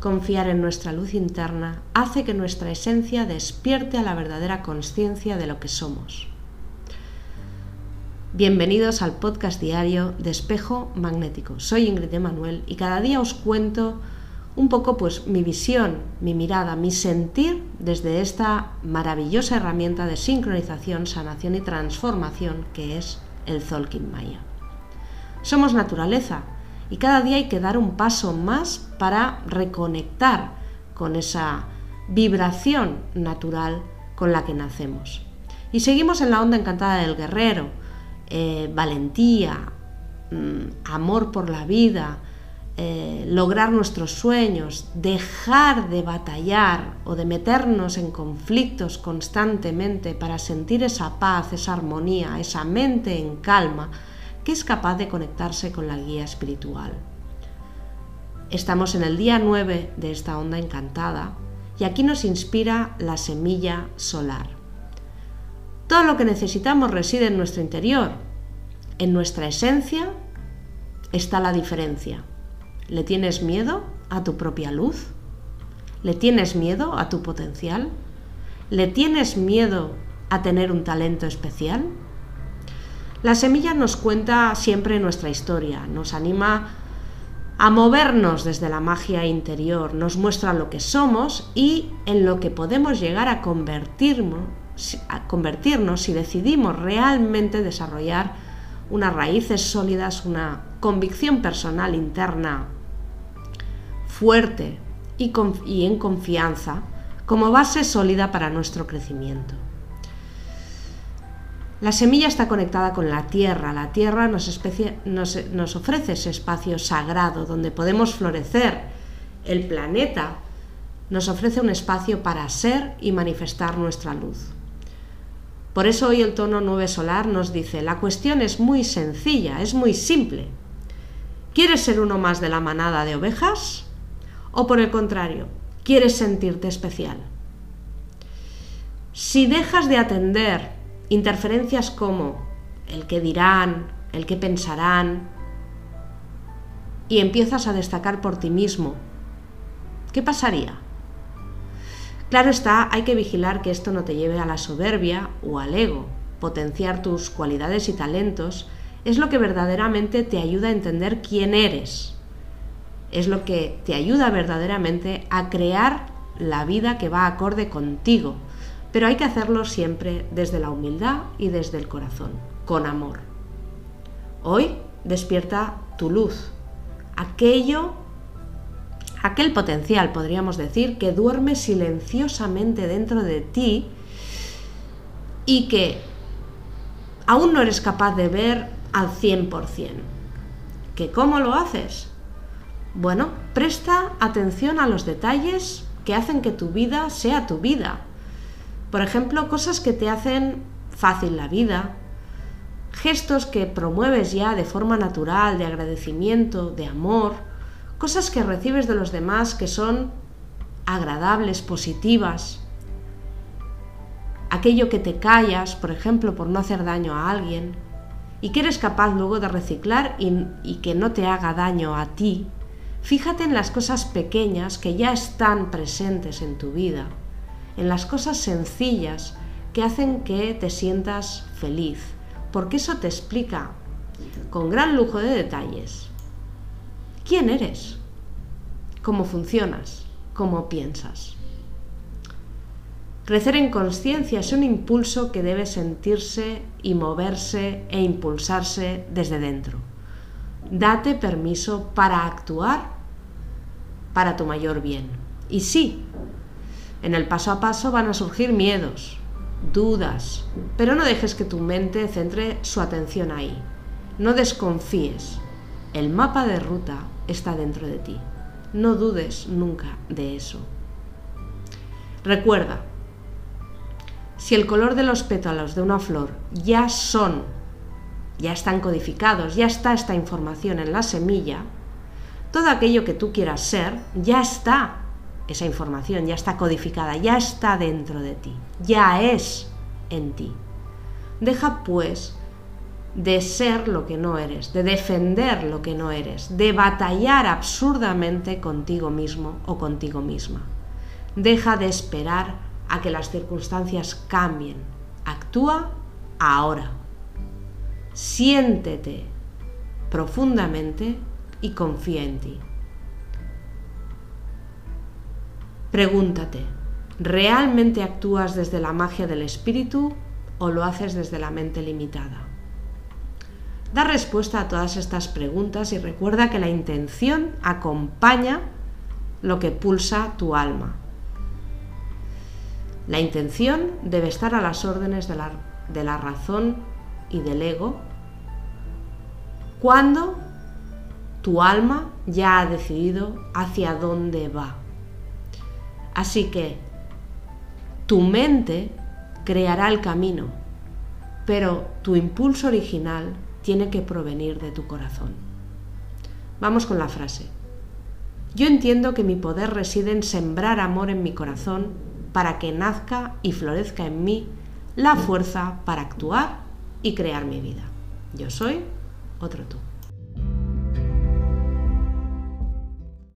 Confiar en nuestra luz interna hace que nuestra esencia despierte a la verdadera conciencia de lo que somos. Bienvenidos al podcast diario de Espejo Magnético. Soy Ingrid Emanuel y cada día os cuento un poco pues mi visión, mi mirada, mi sentir desde esta maravillosa herramienta de sincronización, sanación y transformación que es el Zolkin Maya. Somos naturaleza y cada día hay que dar un paso más para reconectar con esa vibración natural con la que nacemos. Y seguimos en la onda encantada del guerrero, eh, valentía, mm, amor por la vida, eh, lograr nuestros sueños, dejar de batallar o de meternos en conflictos constantemente para sentir esa paz, esa armonía, esa mente en calma, que es capaz de conectarse con la guía espiritual. Estamos en el día 9 de esta onda encantada y aquí nos inspira la semilla solar. Todo lo que necesitamos reside en nuestro interior. En nuestra esencia está la diferencia. ¿Le tienes miedo a tu propia luz? ¿Le tienes miedo a tu potencial? ¿Le tienes miedo a tener un talento especial? La semilla nos cuenta siempre nuestra historia, nos anima a movernos desde la magia interior, nos muestra lo que somos y en lo que podemos llegar a convertirnos, si decidimos realmente desarrollar unas raíces sólidas, una convicción personal interna fuerte y en confianza como base sólida para nuestro crecimiento. La semilla está conectada con la tierra. La tierra nos, ofrece ese espacio sagrado donde podemos florecer. El planeta nos ofrece un espacio para ser y manifestar nuestra luz. Por eso hoy el tono 9 solar nos dice, la cuestión es muy sencilla, es muy simple. ¿Quieres ser uno más de la manada de ovejas? ¿O por el contrario, quieres sentirte especial? Si dejas de atender interferencias como el que dirán, el que pensarán, y empiezas a destacar por ti mismo, ¿qué pasaría? Claro está, hay que vigilar que esto no te lleve a la soberbia o al ego. Potenciar tus cualidades y talentos es lo que verdaderamente te ayuda a entender quién eres. Es lo que te ayuda verdaderamente a crear la vida que va acorde contigo, pero hay que hacerlo siempre desde la humildad y desde el corazón, con amor. Hoy despierta tu luz, aquello, aquel potencial, podríamos decir, que duerme silenciosamente dentro de ti y que aún no eres capaz de ver al 100%. ¿Que cómo lo haces? Bueno, presta atención a los detalles que hacen que tu vida sea tu vida por ejemplo, cosas que te hacen fácil la vida, gestos que promueves ya de forma natural, de agradecimiento, de amor, cosas que recibes de los demás que son agradables, positivas, aquello que te callas, por ejemplo, por no hacer daño a alguien, y que eres capaz luego de reciclar y, y, que no te haga daño a ti, fíjate en las cosas pequeñas que ya están presentes en tu vida en las cosas sencillas que hacen que te sientas feliz, porque eso te explica con gran lujo de detalles quién eres, cómo funcionas, cómo piensas. Crecer en conciencia es un impulso que debe sentirse y moverse e impulsarse desde dentro. Date permiso para actuar para tu mayor bien. Y sí, en el paso a paso van a surgir miedos, dudas, pero no dejes que tu mente centre su atención ahí. No desconfíes. El mapa de ruta está dentro de ti. No dudes nunca de eso. Recuerda, si el color de los pétalos de una flor ya son, ya están codificados, ya está esta información en la semilla, todo aquello que tú quieras ser ya está esa información ya está codificada, ya está dentro de ti, ya es en ti. Deja pues de ser lo que no eres, de defender lo que no eres, de batallar absurdamente contigo mismo o contigo misma. Deja de esperar a que las circunstancias cambien. Actúa ahora. Siéntete profundamente y confía en ti. Pregúntate, ¿realmente actúas desde la magia del espíritu o lo haces desde la mente limitada? Da respuesta a todas estas preguntas y recuerda que la intención acompaña lo que pulsa tu alma. La intención debe estar a las órdenes de la, de la razón y del ego cuando tu alma ya ha decidido hacia dónde va. Así que tu mente creará el camino, pero tu impulso original tiene que provenir de tu corazón. Vamos con la frase. Yo entiendo que mi poder reside en sembrar amor en mi corazón para que nazca y florezca en mí la fuerza para actuar y crear mi vida. Yo soy otro tú.